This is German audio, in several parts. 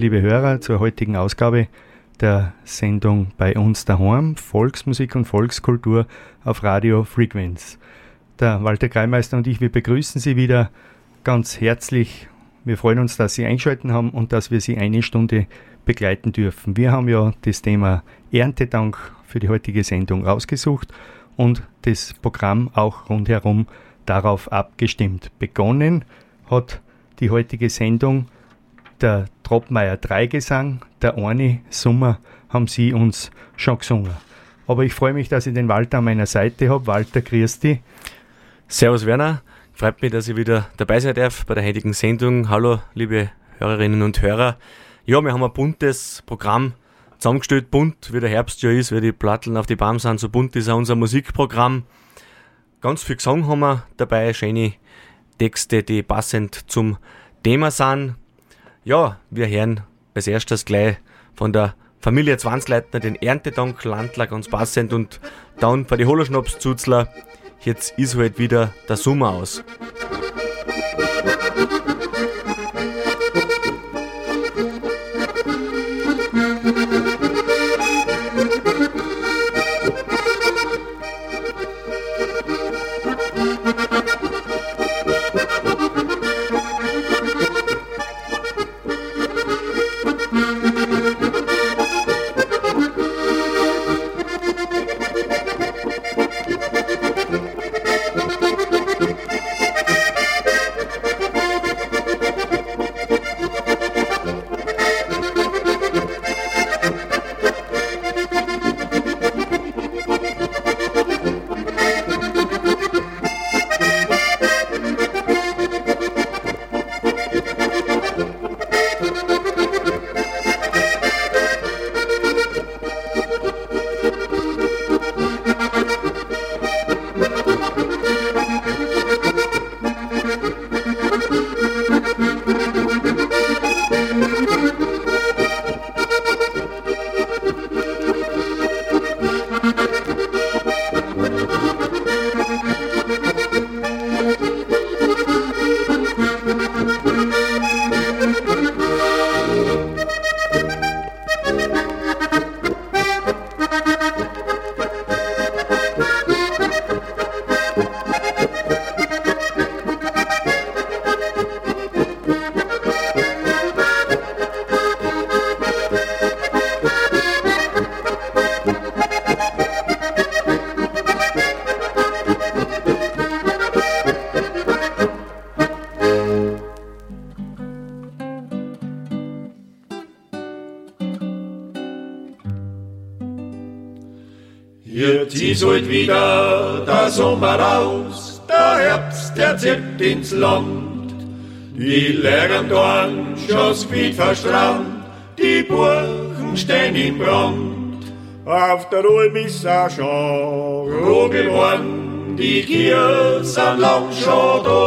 liebe Hörer, zur heutigen Ausgabe der Sendung bei uns daheim, Volksmusik und Volkskultur auf Radio Frequenz. Der Walter Kreimeister und ich, wir begrüßen Sie wieder ganz herzlich. Wir freuen uns, dass Sie einschalten haben und dass wir Sie eine Stunde begleiten dürfen. Wir haben ja das Thema Erntedank für die heutige Sendung rausgesucht und das Programm auch rundherum darauf abgestimmt. Begonnen hat die heutige Sendung der Troppmeier Dreigesang, der Orni Summer haben Sie uns schon gesungen. Aber ich freue mich, dass ich den Walter an meiner Seite habe. Walter, grüß dich. Servus Werner, freut mich, dass ich wieder dabei sein darf bei der heutigen Sendung. Hallo, liebe Hörerinnen und Hörer. Ja, wir haben ein buntes Programm zusammengestellt, bunt, wie der Herbst ja ist, wie die Platteln auf die Baum sind, so bunt ist auch unser Musikprogramm. Ganz viel Gesang haben wir dabei, schöne Texte, die passend zum Thema sind. Ja, wir hören als erstes gleich von der Familie Zwanzleitner den Erntedank Landler ganz passend und dann bei die Holoschnaps-Zuzler. Jetzt ist halt wieder der Sommer aus. Ist heut wieder der Sommer aus, der Herbst, der zieht ins Land. Die leeren Dorn schon Speed verstrahlt, die Burgen stehen im Brand. Auf der Ulm ist auch schon roh geworden, die Kier sind lang schon da.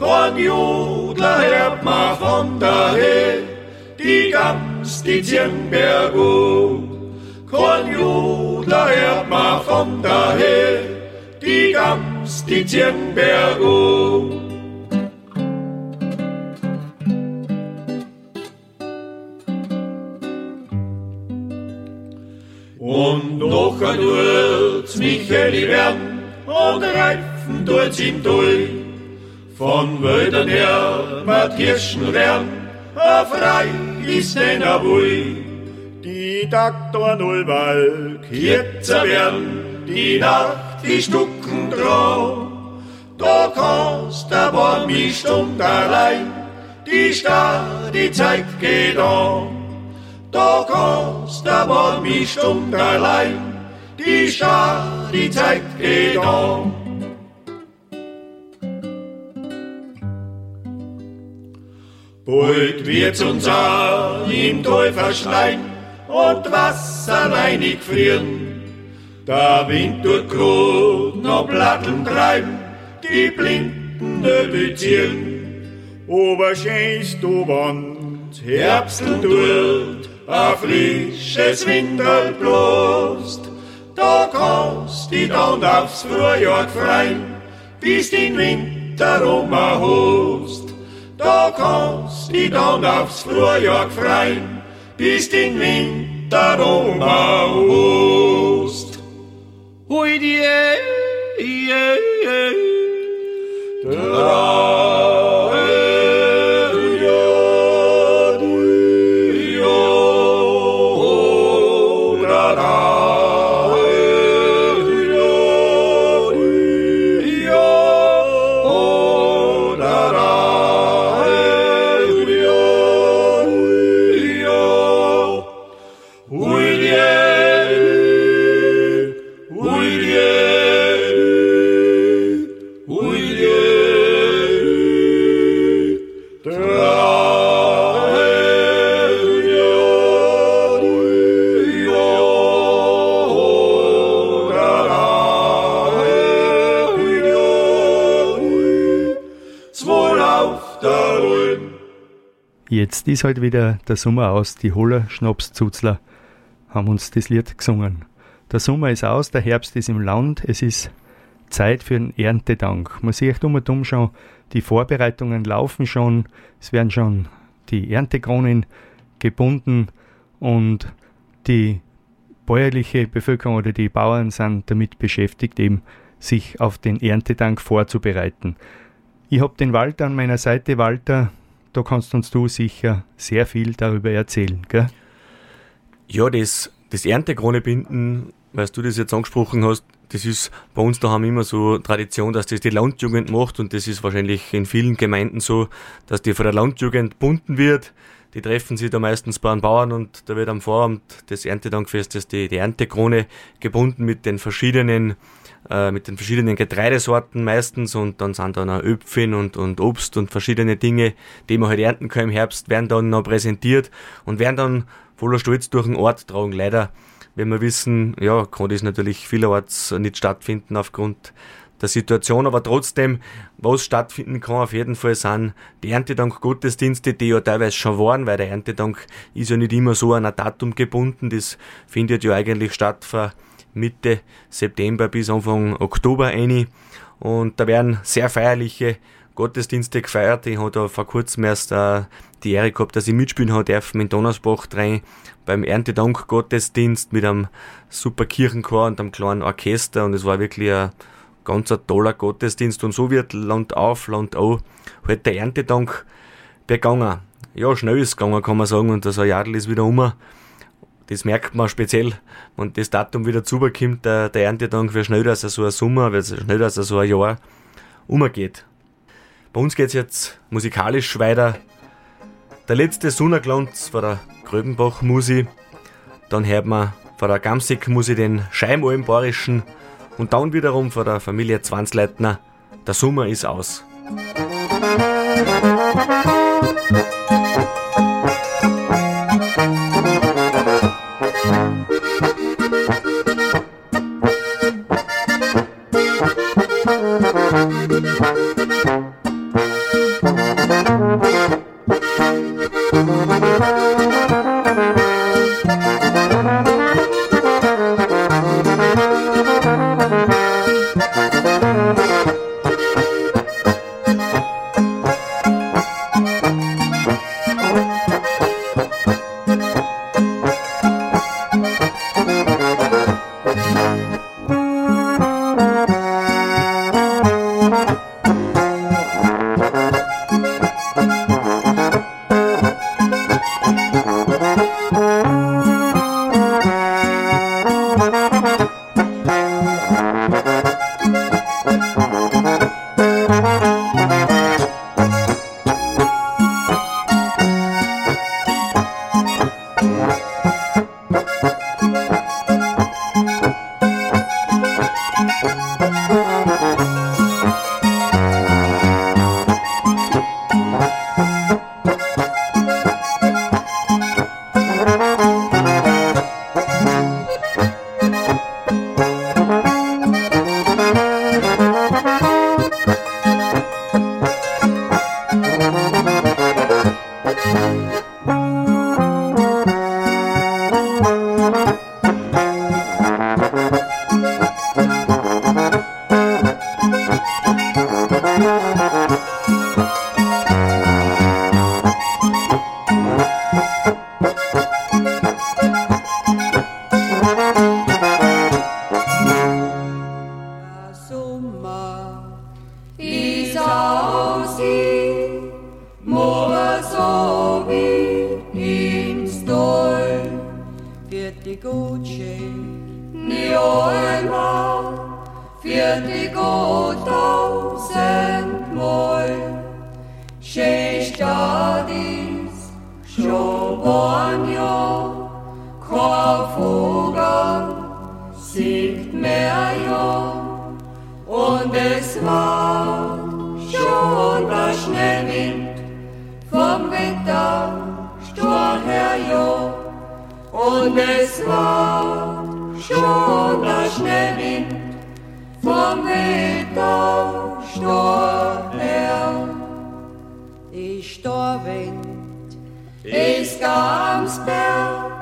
Kein Jodler hört man von daher, die Gams, die ziehen berghoch. Kein Jodler hört man von daher, die Gams, die berghoch. Und noch ein tut's Micheli werden und reifen tut's ihm durch. Von Wäldern her mit Kirschen werden, auf Reich ist denn a Bui. Die Taktoren überall kürzer werden, die Nacht die Stucken drauf. Da kannst der Baum nicht und allein, die Stadt, die Zeit geht an. Da kannst der Baum nicht und allein, die Stadt, die Zeit geht an. Bald wird's uns auch im Tal verschneien und Wasser reinig frieren. Der Wind tut grad noch Platteln treiben, die Blinden beziehen. Aber schönst du Wand, Herbsteln tut, ein frisches Winterl bloßt. Da kannst die dann aufs Frühjahr freien, bis den Winter um hast. Da kannst die dann aufs Frühjahr freien, bis den Winter um hast. Hui die Traue Jetzt ist halt wieder der Sommer aus. Die Holler Schnapszuzler haben uns das Lied gesungen. Der Sommer ist aus, der Herbst ist im Land. Es ist Zeit für einen Erntedank. Man sieht um und um schon, die Vorbereitungen laufen schon. Es werden schon die Erntekronen gebunden und die bäuerliche Bevölkerung oder die Bauern sind damit beschäftigt, eben sich auf den Erntedank vorzubereiten. Ich habe den Walter an meiner Seite. Walter, da kannst uns du sicher sehr viel darüber erzählen, gell? Ja, das, das Erntekronebinden, weil du das jetzt angesprochen hast, das ist bei uns da haben immer so Tradition, dass das die Landjugend macht und das ist wahrscheinlich in vielen Gemeinden so, dass die von der Landjugend bunden wird. Die treffen sich da meistens bei einem Bauern und da wird am Vorabend des Erntedankfestes die, die Erntekrone gebunden mit den verschiedenen äh, mit den verschiedenen Getreidesorten meistens und dann sind dann auch Öpfen und, und Obst und verschiedene Dinge, die man halt ernten kann im Herbst, werden dann noch präsentiert und werden dann voller Stolz durch den Ort tragen. Leider, wenn wir wissen, ja, kann das natürlich vielerorts nicht stattfinden aufgrund der Situation, aber trotzdem, was stattfinden kann auf jeden Fall sind die Erntedank Gottesdienste, die ja teilweise schon waren, weil der Erntedank ist ja nicht immer so an ein Datum gebunden, das findet ja eigentlich statt von Mitte September bis Anfang Oktober ein. Und da werden sehr feierliche Gottesdienste gefeiert. Ich habe da vor kurzem erst äh, die Ehre gehabt, dass ich mitspielen habe dürfen in Donnersbach rein beim Erntedank Gottesdienst mit einem super Kirchenchor und einem kleinen Orchester und es war wirklich ein ganz ein toller Gottesdienst und so wird Land auf, Land an halt der Erntedank begangen. Ja, schnell ist gegangen, kann man sagen, und das Jadel ist wieder um das merkt man speziell, wenn das Datum wieder zubekommt, der, der Erntedank, wie schnell dass er so ein Sommer, schnell dass er so ein Jahr umgeht. Bei uns geht es jetzt musikalisch weiter. Der letzte Sonnenglanz von der Gröbenbach-Musi. Dann hört man von der Gamsig-Musi den Scheimalm-Bayerischen. Und dann wiederum von der Familie Zwanzleitner. Der Sommer ist aus. es war schon das Schneewind, vom Wetter storb. Ich Storwind ist ganz Berg,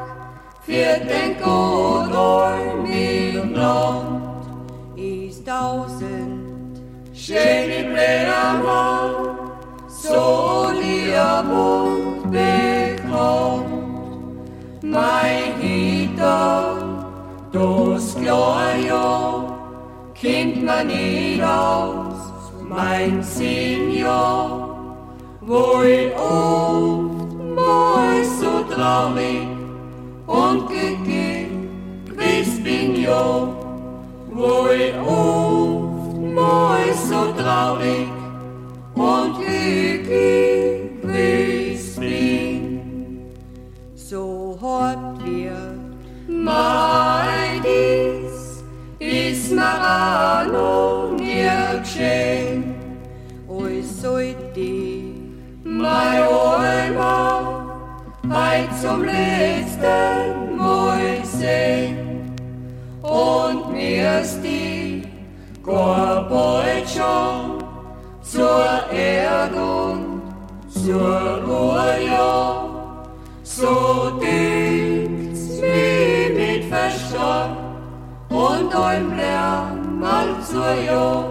für den Godon im Land. Ist tausend, schön im Leermann, so dir und bekommt. Mein das klar ja, kennt man nicht aus, mein Senior, ich oft mal so traurig und gewiss bin ja, wo ich oft mal so traurig und gewiss bin. So hat wir mein ist mir noch nie geschehen, als sollte mein Alma heut zum letzten Mal sehen und mir's die gar bald schon zur Erdung, zur Ruhe, so denkt's mir mit Verstand und Lärm mal zur ja,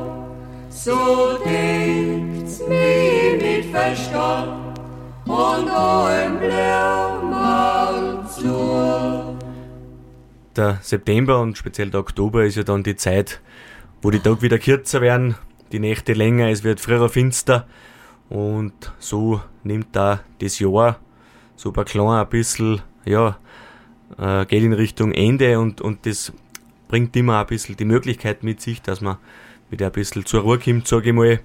so denkt's mir mit Verstand und Lärm mal zur. Der September und speziell der Oktober ist ja dann die Zeit, wo die Tage wieder kürzer werden, die Nächte länger, es wird früher finster und so nimmt da das Jahr so ein klein ein bisschen, ja, äh, geht in Richtung Ende und, und das bringt immer ein bisschen die Möglichkeit mit sich, dass man wieder ein bisschen zur Ruhe kommt, sage ich mal.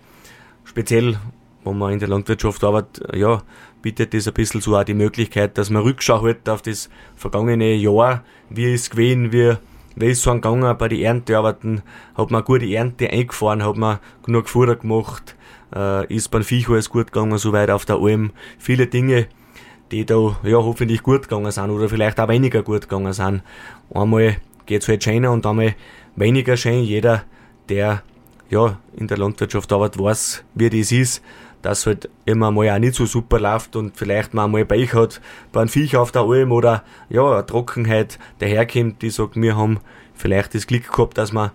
Speziell, wenn man in der Landwirtschaft arbeitet, ja, bietet das ein bisschen so auch die Möglichkeit, dass man Rückschau hält auf das vergangene Jahr, wie es gewesen, wie, wie ist so gegangen bei den Erntearbeiten, hat man eine gute Ernte eingefahren, hat man genug Futter gemacht, äh, ist beim Viech alles gut gegangen, so weit auf der Alm, viele Dinge, die da ja hoffentlich gut gegangen sind oder vielleicht auch weniger gut gegangen sind. Einmal geht's halt schöner und einmal weniger schön. Jeder, der ja in der Landwirtschaft arbeitet, weiß, wie das ist, dass halt immer mal auch nicht so super läuft und vielleicht mal einmal Pech hat bei einem Viech auf der Alm oder ja, eine Trockenheit daherkommt, die sagt, wir haben vielleicht das Glück gehabt, dass wir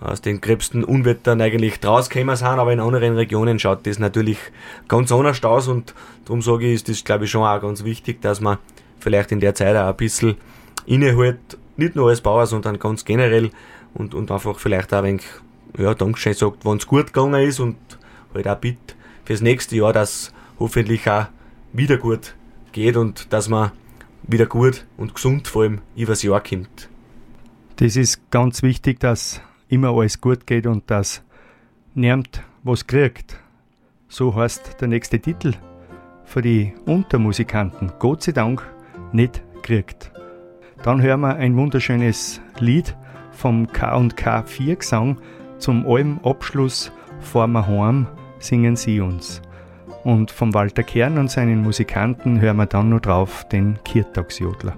aus den gröbsten Unwettern eigentlich draus gekommen sind, aber in anderen Regionen schaut das natürlich ganz anders aus und darum sage ich, ist das glaube ich schon auch ganz wichtig, dass man vielleicht in der Zeit auch ein bisschen innehält, nicht nur als Bauer, sondern ganz generell und, und einfach vielleicht auch ein wenig, ja, Dankeschön sagt, wenn es gut gegangen ist und halt auch bitte fürs nächste Jahr, dass hoffentlich auch wieder gut geht und dass man wieder gut und gesund vor allem übers Jahr kommt. Das ist ganz wichtig, dass immer alles gut geht und dass niemand was kriegt. So heißt der nächste Titel für die Untermusikanten. Gott sei Dank nicht kriegt. Dann hören wir ein wunderschönes Lied vom K&K 4 Gesang zum allem Abschluss Vor wir heim singen sie uns. Und vom Walter Kern und seinen Musikanten hören wir dann noch drauf den Kirtagsjodler.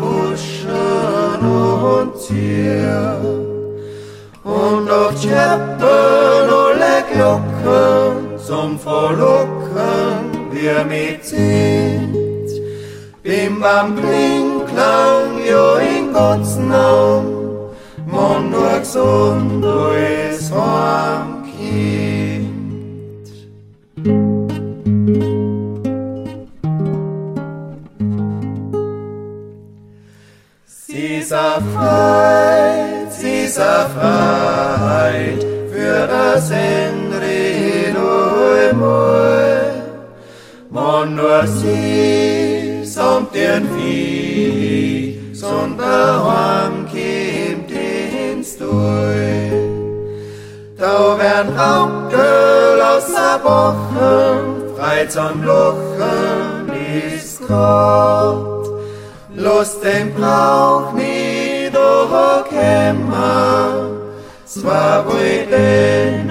Buschen und Zier. Und auf Tscheppen alle Glocken zum Verlocken wir mit sind. Bim bam kling klang jo in Gottes Naam, mon nur gesund du es am Sie ist frei, sie ist frei, für das Ende nur mal, mon nur sie samt den Vieh, sonder kommt ins Durch. Da werden Augen aus der Woche, frei zum Luchen ist Gott. Lust den Brauch nie durchkämmer, zwar wohl den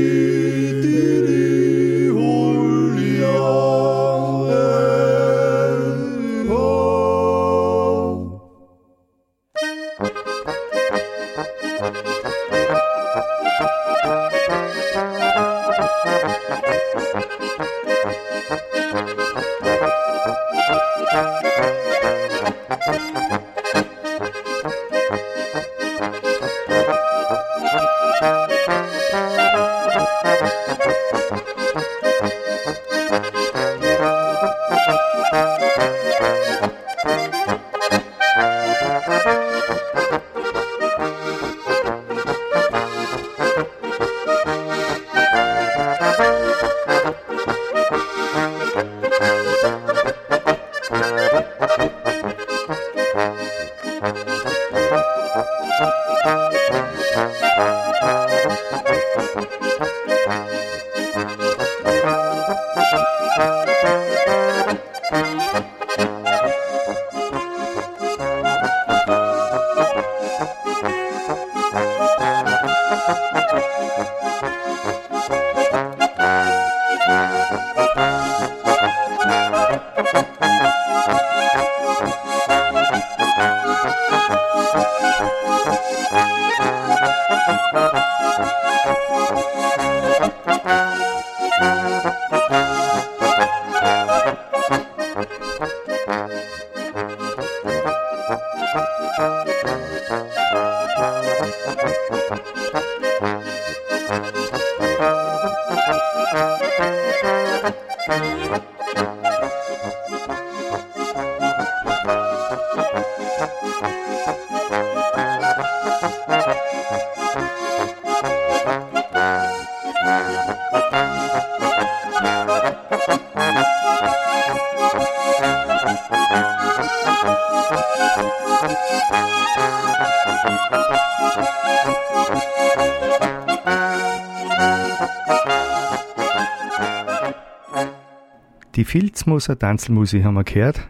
Die Filzmoser Tanzelmusik haben wir gehört.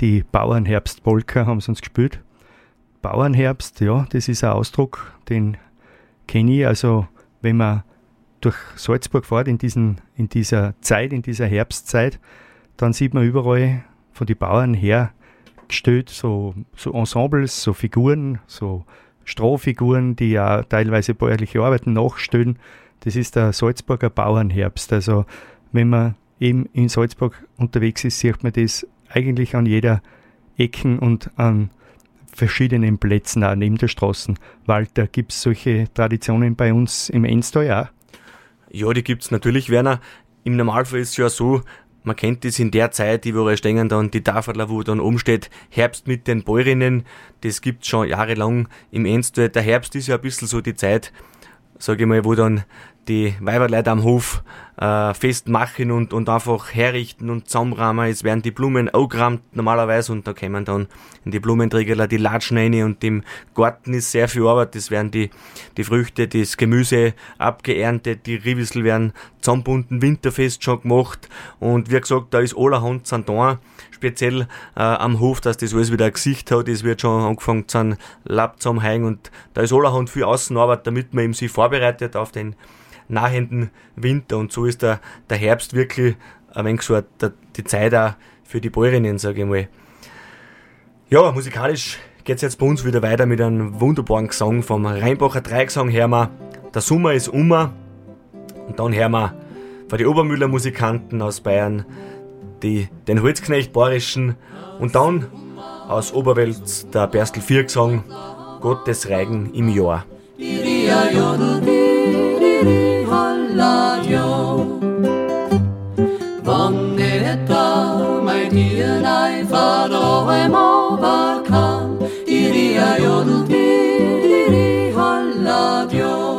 Die Bauernherbst-Polka haben sie uns gespielt. Bauernherbst, ja, das ist ein Ausdruck, den kenne ich. Also, wenn man durch Salzburg fährt in, diesen, in dieser Zeit, in dieser Herbstzeit, dann sieht man überall von den Bauern her gestellt so, so Ensembles, so Figuren, so Strohfiguren, die ja teilweise bäuerliche Arbeiten nachstellen. Das ist der Salzburger Bauernherbst. Also wenn man eben in Salzburg unterwegs ist, sieht man das eigentlich an jeder Ecken und an verschiedenen Plätzen, auch neben der Straßen. Walter, gibt es solche Traditionen bei uns im Enstal auch? Ja, die gibt es natürlich, Werner. Im Normalfall ist es ja so, man kennt das in der Zeit, die überall stehen dann die Tafel, wo dann oben steht Herbst mit den Bäuerinnen. Das gibt es schon jahrelang im Enstal. Der Herbst ist ja ein bisschen so die Zeit, sage ich mal, wo dann die Weiberleute am Hof äh, festmachen und, und einfach herrichten und zusammenrahmen. Es werden die Blumen angerammt normalerweise und da kommen dann in die Blumenträger die Latschen rein und im Garten ist sehr viel Arbeit. Es werden die, die Früchte, das Gemüse abgeerntet, die Rivissel werden zusammenbunden, winterfest schon gemacht und wie gesagt, da ist allerhand sind da, speziell äh, am Hof, dass das alles wieder ein Gesicht hat. Es wird schon angefangen zu Lapp zusammenhängen und da ist allerhand viel Außenarbeit, damit man eben sich vorbereitet auf den nahenden Winter. Und so ist der, der Herbst wirklich ein wenig so der, die Zeit auch für die Bäuerinnen, sage ich mal. Ja, musikalisch geht es jetzt bei uns wieder weiter mit einem wunderbaren Gesang vom Rheinbacher Dreigesang. Hören wir Der Sommer ist ummer. Und dann hören wir von den Obermüller Musikanten aus Bayern die, den Holzknecht Bayerischen. Und dann aus Oberwelt der Berstel Viergesang Gottes Reigen im Jahr. radio. Van är dag mig tiden ej för då är mobar kan i ria jodel i radio.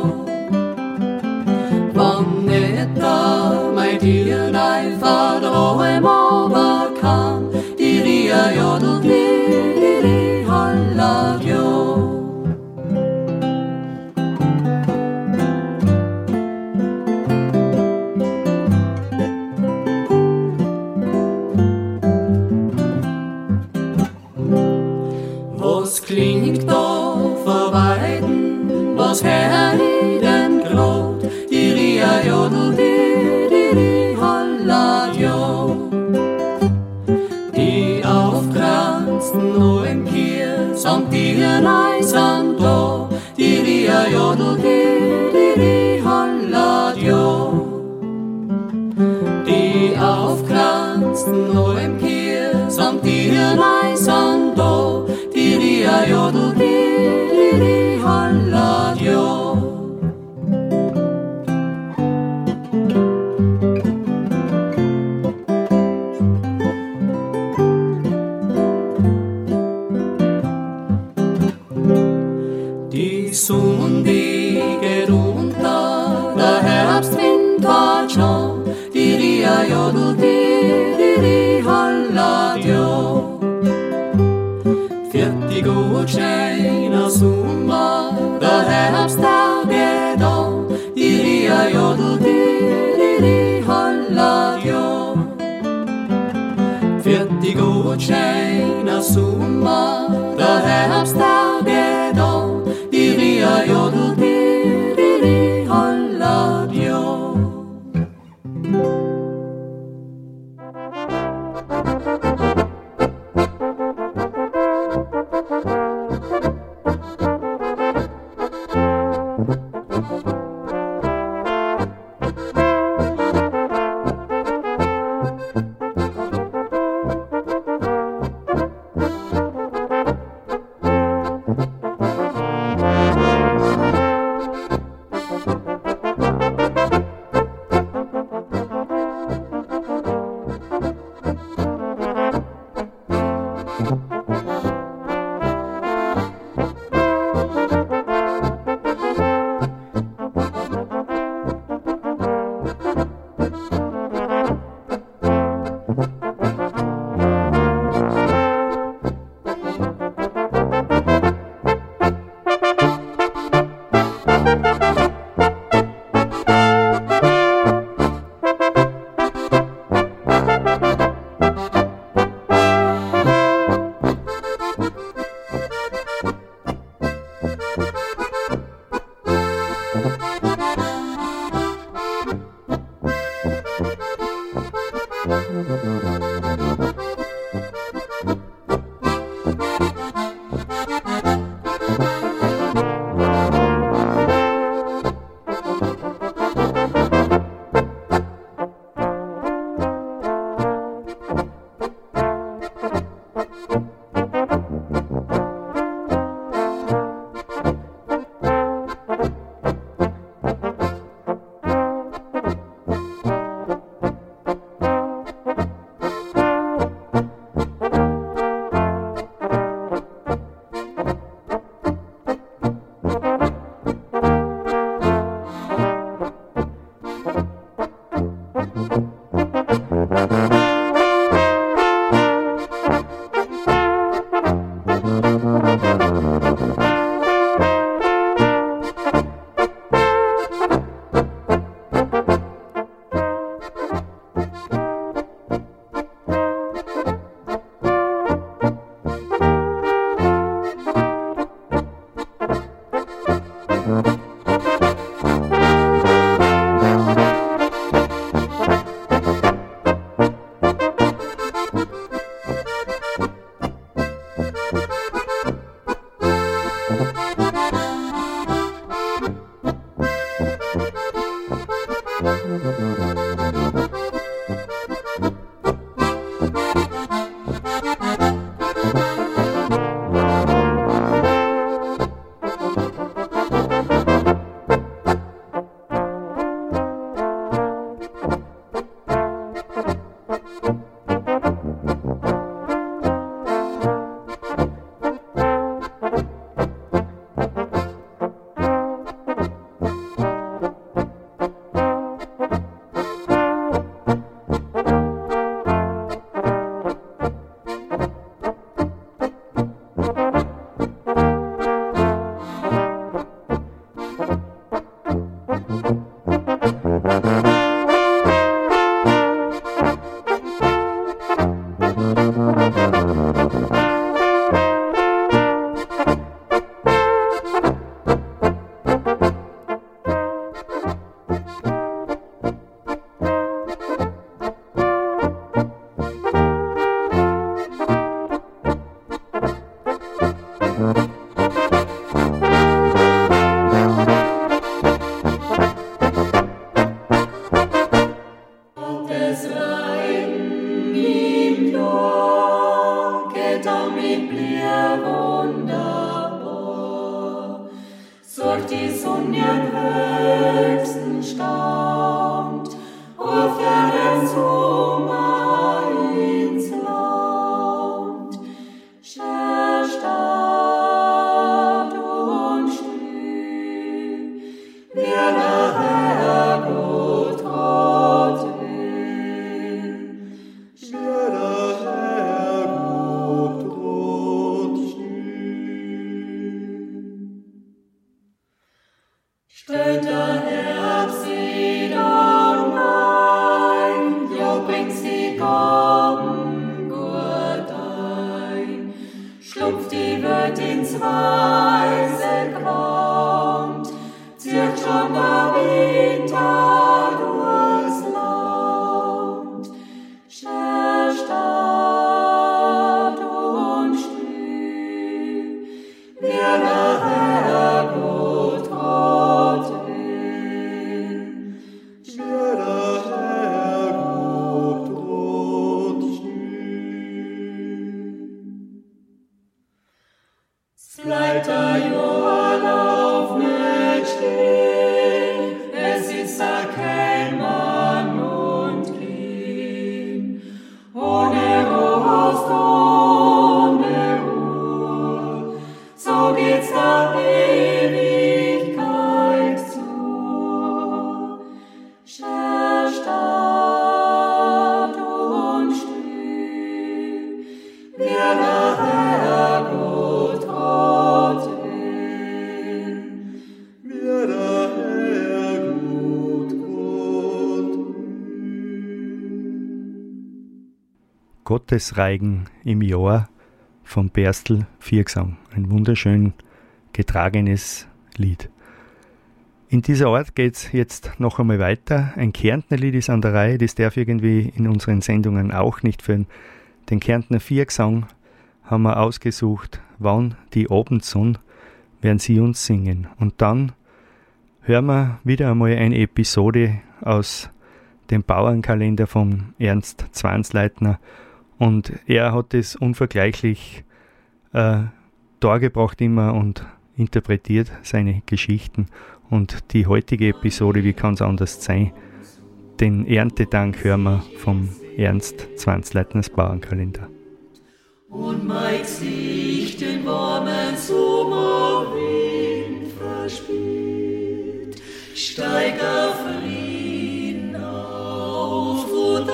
Van är Gottesreigen im Jahr von Berstl Viergesang. Ein wunderschön getragenes Lied. In dieser Art geht es jetzt noch einmal weiter. Ein Kärntner Lied ist an der Reihe, das darf irgendwie in unseren Sendungen auch nicht fehlen. Den Kärntner Viergesang haben wir ausgesucht, wann die Abendsonne werden sie uns singen. Und dann hören wir wieder einmal eine Episode aus dem Bauernkalender von Ernst Zwansleitner und er hat es unvergleichlich äh, dargebracht immer und interpretiert seine Geschichten. Und die heutige Episode, wie kann es anders sein? Den Erntedank hören wir vom Ernst Zwanzleitners Bauernkalender. Und mein Gesicht den warmen Sommerwind verspielt, steig auf Frieden auf und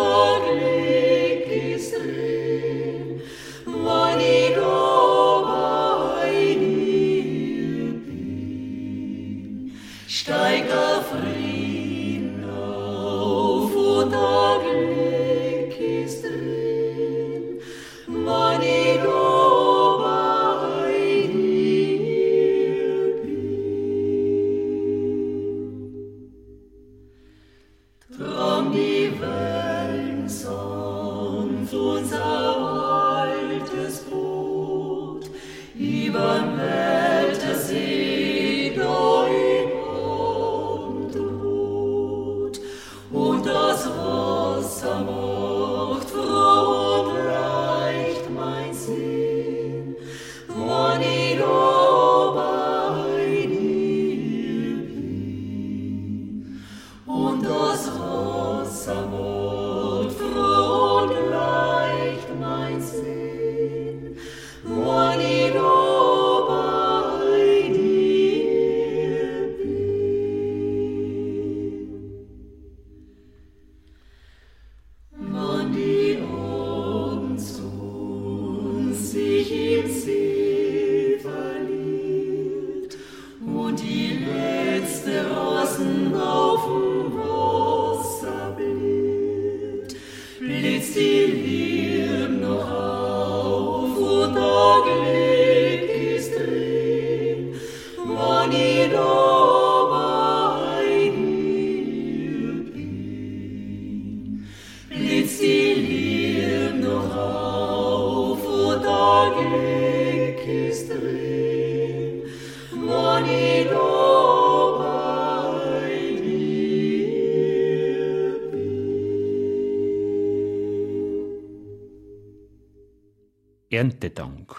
Erntedank.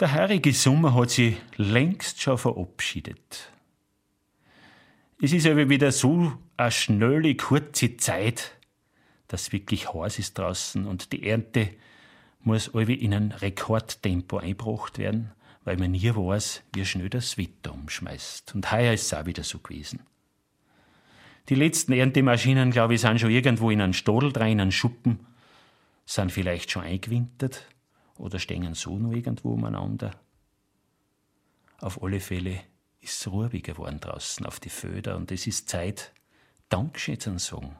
Der heurige Sommer hat sich längst schon verabschiedet. Es ist aber wieder so eine schnelle, kurze Zeit, dass wirklich heiß ist draußen und die Ernte muss alle in ein Rekordtempo eingebracht werden, weil man nie weiß, wie schnell das Wetter umschmeißt. Und heuer ist es auch wieder so gewesen. Die letzten Erntemaschinen, glaube ich, sind schon irgendwo in einen Stadel drin, in einen Schuppen, sind vielleicht schon eingewintert oder stehen so noch irgendwo umeinander. Auf alle Fälle ist es ruhig geworden draußen auf die Föder und es ist Zeit, Dankeschön zu sagen.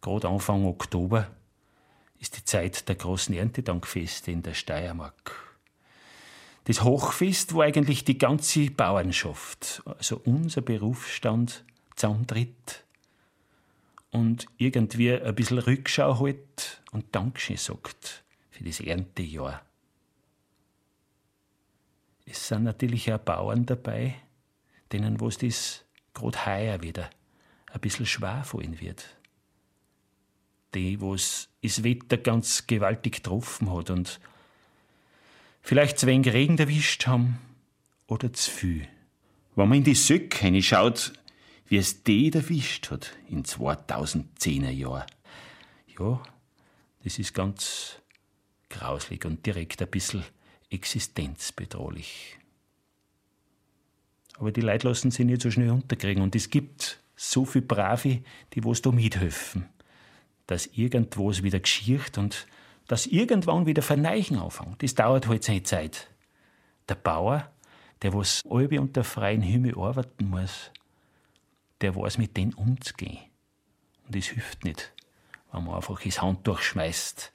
Gerade Anfang Oktober ist die Zeit der großen Erntedankfeste in der Steiermark. Das Hochfest, wo eigentlich die ganze Bauernschaft, also unser Berufsstand, zusammentritt und irgendwie ein bisschen Rückschau hält und Dankeschön sagt für das Erntejahr. Es sind natürlich auch Bauern dabei, denen was das gerade heuer wieder ein bisschen schwer fallen wird. Die, was das Wetter ganz gewaltig getroffen hat und vielleicht zu wenig Regen erwischt haben oder zu viel. Wenn man in die Söcke schaut, wie es die erwischt hat in 2010er Jahren. Ja, das ist ganz grauslig und direkt ein bisschen existenzbedrohlich. Aber die Leute lassen sich nicht so schnell unterkriegen und es gibt so viele Brave, die was da mithelfen, dass irgendwo es wieder geschirrt und dass irgendwann wieder Verneichen anfängt. Das dauert halt seine Zeit. Der Bauer, der was halbe unter freiem Himmel arbeiten muss, der weiß, mit denen umzugehen. Und es hilft nicht, wenn man einfach das Handtuch schmeißt.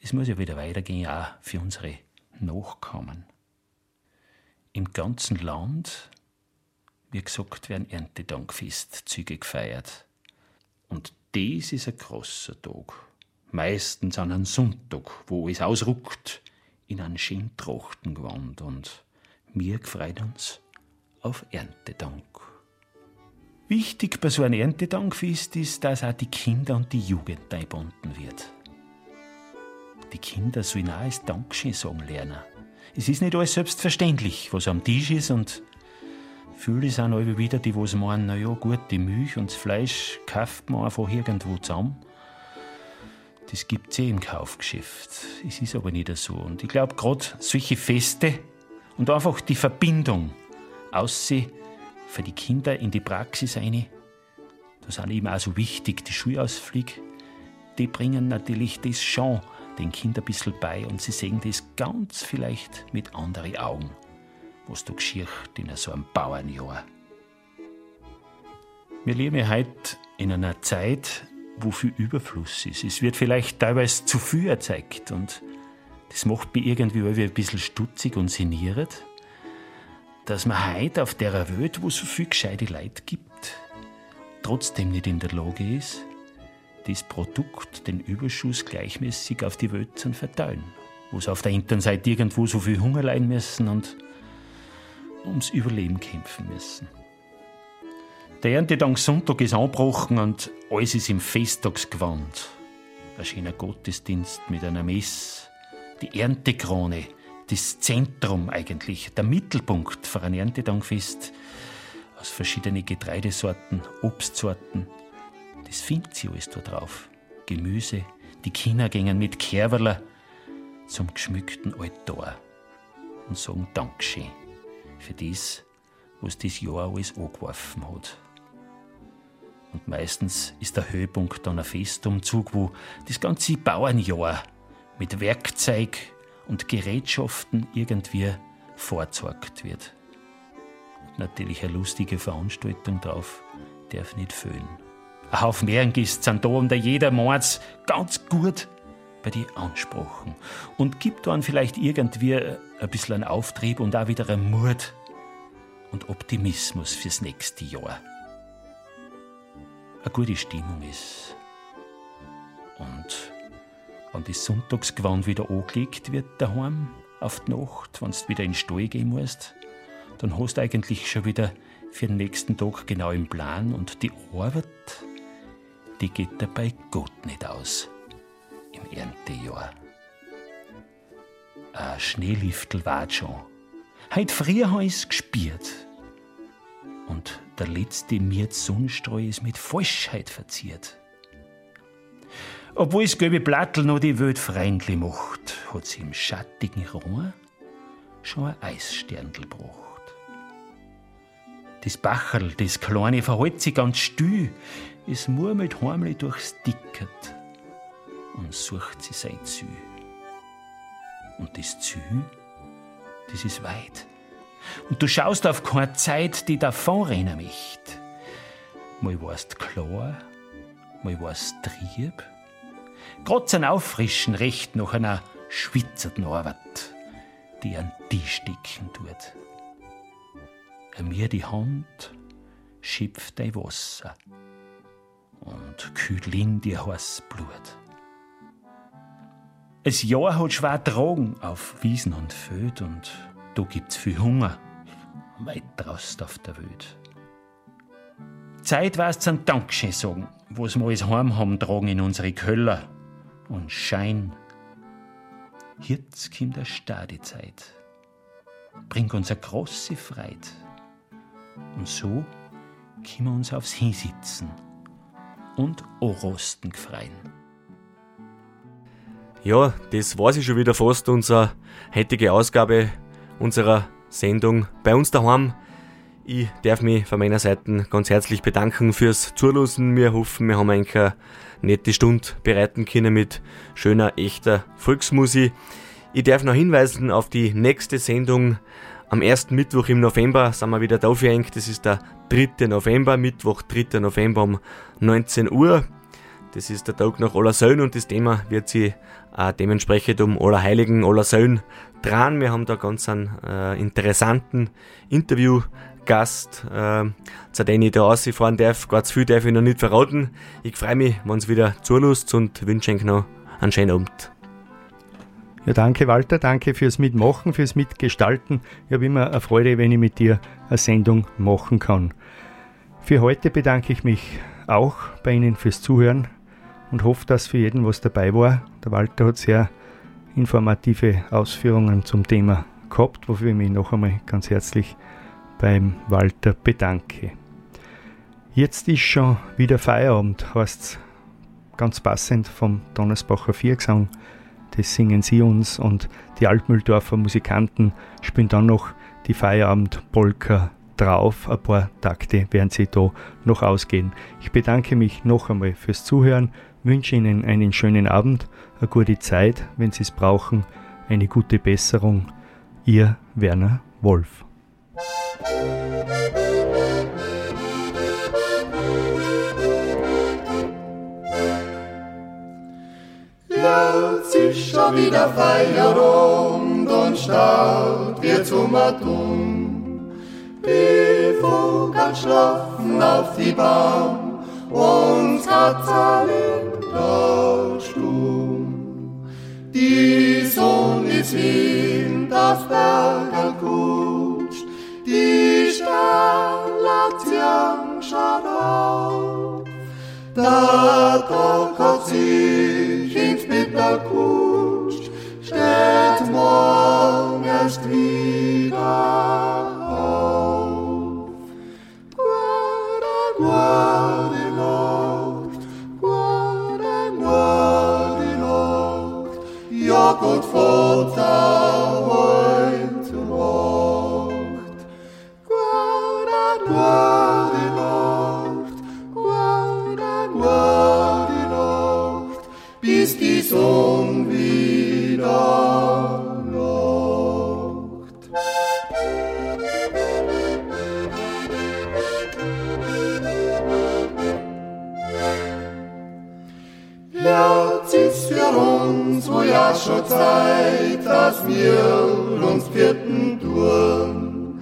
Es muss ja wieder weitergehen, auch für unsere Nachkommen. Im ganzen Land, wie gesagt, werden Erntedankfestzüge gefeiert. Und das ist ein großer Tag. Meistens an einem Sonntag, wo es ausruckt in ein schön Trachtengewand und wir freuen uns auf Erntedank. Wichtig bei so einem Erntedankfest ist, dass auch die Kinder und die Jugend eingebunden wird. Die Kinder sollen auch als Dankeschön sagen lernen. Es ist nicht alles selbstverständlich, was am Tisch ist und viele sind alle wieder die, die meinen, naja gut, die Milch und das Fleisch kauft man einfach irgendwo zusammen. Das gibt es eh im Kaufgeschäft. Es ist aber nicht so. Und ich glaube, gerade solche Feste und einfach die Verbindung aus sie für die Kinder in die Praxis ein. Da sind eben auch so wichtig die Schulausflüge. Die bringen natürlich das schon den Kindern ein bisschen bei und sie sehen das ganz vielleicht mit anderen Augen, was da geschieht in so einem Bauernjahr. Wir leben heute in einer Zeit, wo viel Überfluss ist. Es wird vielleicht teilweise zu viel erzeugt und das macht mich irgendwie ein bisschen stutzig und sinniert dass man heute auf der Welt, wo so viel gescheite Leute gibt, trotzdem nicht in der Lage ist, das Produkt, den Überschuss gleichmäßig auf die Welt zu verteilen. Wo sie auf der Internseite irgendwo so viel Hunger leiden müssen und ums Überleben kämpfen müssen. Der Erntedank Sonntag ist angebrochen und alles ist im Festtagsgewand. Ein schöner Gottesdienst mit einer Mess, die Erntekrone, das Zentrum eigentlich, der Mittelpunkt für ein Erntedankfest aus verschiedenen Getreidesorten, Obstsorten. Das sie alles da drauf. Gemüse, die Kinder gingen mit Kerwerler zum geschmückten Altar und sagen Dankeschön für das, was das Jahr alles angeworfen hat. Und meistens ist der Höhepunkt dann ein Festumzug, wo das ganze Bauernjahr mit Werkzeug und Gerätschaften irgendwie vorgezeigt wird. Natürlich eine lustige Veranstaltung drauf, darf nicht fehlen. Ein Haufen Ehrengäste sind da und jeder meint ganz gut bei die Ansprachen und gibt dann vielleicht irgendwie ein bisschen einen Auftrieb und auch wieder einen Mut und Optimismus fürs nächste Jahr. Eine gute Stimmung ist. Und wenn das Sonntagsgewand wieder angelegt wird daheim auf die Nacht, wenn du wieder in den Stall gehen musst, dann hast du eigentlich schon wieder für den nächsten Tag genau im Plan und die Arbeit, die geht dabei Gott nicht aus im Erntejahr. Ein Schneeliftel war schon. Heut früher habe ich's gespürt. Und der letzte Miert Sonnenstrahl ist mit Falschheit verziert. Obwohl das gelbe Blattl noch die Welt freundlich macht, hat sie im schattigen Rohr schon ein Eissterndl gebracht. Das Bacherl, das kleine, verhält sich ganz still, es murmelt heimlich durchs Dickert und sucht sie sein Zü. Und das Zü, das ist weit. Und du schaust auf keine Zeit, die davonrennen möchte. Mal warst klar, mal warst trieb. Grad zum Auffrischen recht nach einer schwitzerten Arbeit, die an die sticken tut. Mir die Hand schöpft dein Wasser und kühlt in dir heiß Blut. Es Jahr hat schwer Drogen auf Wiesen und Föd und da gibt's viel Hunger, weit draußen auf der Welt. Zeit war's zum Dankeschön sagen, wo's mal das Heim haben tragen in unsere Köller und Schein. Jetzt kommt der Stadezeit, bringt uns eine große Freit. Und so können wir uns aufs Hinsitzen und Orosten gefreien. Ja, das war sie schon wieder fast, unsere heutige Ausgabe unserer Sendung bei uns daheim. Ich darf mich von meiner Seite ganz herzlich bedanken fürs Zuhören. Wir hoffen, wir haben eine nette Stunde bereiten können mit schöner, echter Volksmusik. Ich darf noch hinweisen auf die nächste Sendung. Am ersten Mittwoch im November sind wir wieder da für euch. Das ist der 3. November, Mittwoch, 3. November um 19 Uhr. Das ist der Tag nach Allersöhn und das Thema wird sich äh, dementsprechend um Allerheiligen, Allersöhn dran. Wir haben da ganz einen äh, interessanten Interviewgast, äh, zu dem ich da rausfahren darf. Ganz viel darf ich noch nicht verraten. Ich freue mich, wenn es wieder zulust und wünsche euch noch einen schönen Abend. Ja, danke Walter, danke fürs Mitmachen, fürs Mitgestalten. Ich habe immer eine Freude, wenn ich mit dir eine Sendung machen kann. Für heute bedanke ich mich auch bei Ihnen fürs Zuhören und hoffe, dass für jeden was dabei war. Der Walter hat sehr informative Ausführungen zum Thema gehabt, wofür ich mich noch einmal ganz herzlich beim Walter bedanke. Jetzt ist schon wieder Feierabend, heißt ganz passend vom Donnersbacher Viergesang. Das singen sie uns und die Altmühldorfer Musikanten spielen dann noch die Feierabend-Polka drauf. Ein paar Takte werden sie da noch ausgehen. Ich bedanke mich noch einmal fürs Zuhören wünsche Ihnen einen schönen Abend, eine gute Zeit, wenn Sie es brauchen, eine gute Besserung. Ihr Werner Wolf. Schon wieder Feierabend und Start wird zum Atom. Die Vogel schlafen auf die Bahn und Katalin dort stumm. Die Sonne ist wind auf Berge kutscht, die Sternlaternen schaut auf. Da Tag sich ins Mittag kutscht, steht morgen erst wieder auf. Guarda, guarda, Gott Vater uns, wo ja schon Zeit, dass wir uns vierten tun.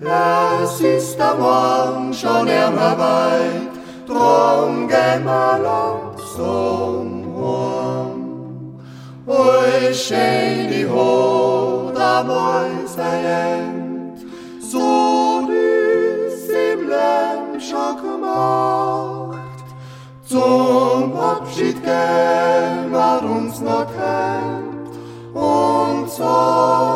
Es ist der Morgen schon immer weit, drum gehen wir langsam heim. Oi, schön die Hut am Häuserend, so ist im Leben schon gemacht. Zum Abschied gehen wir uns noch kennt und so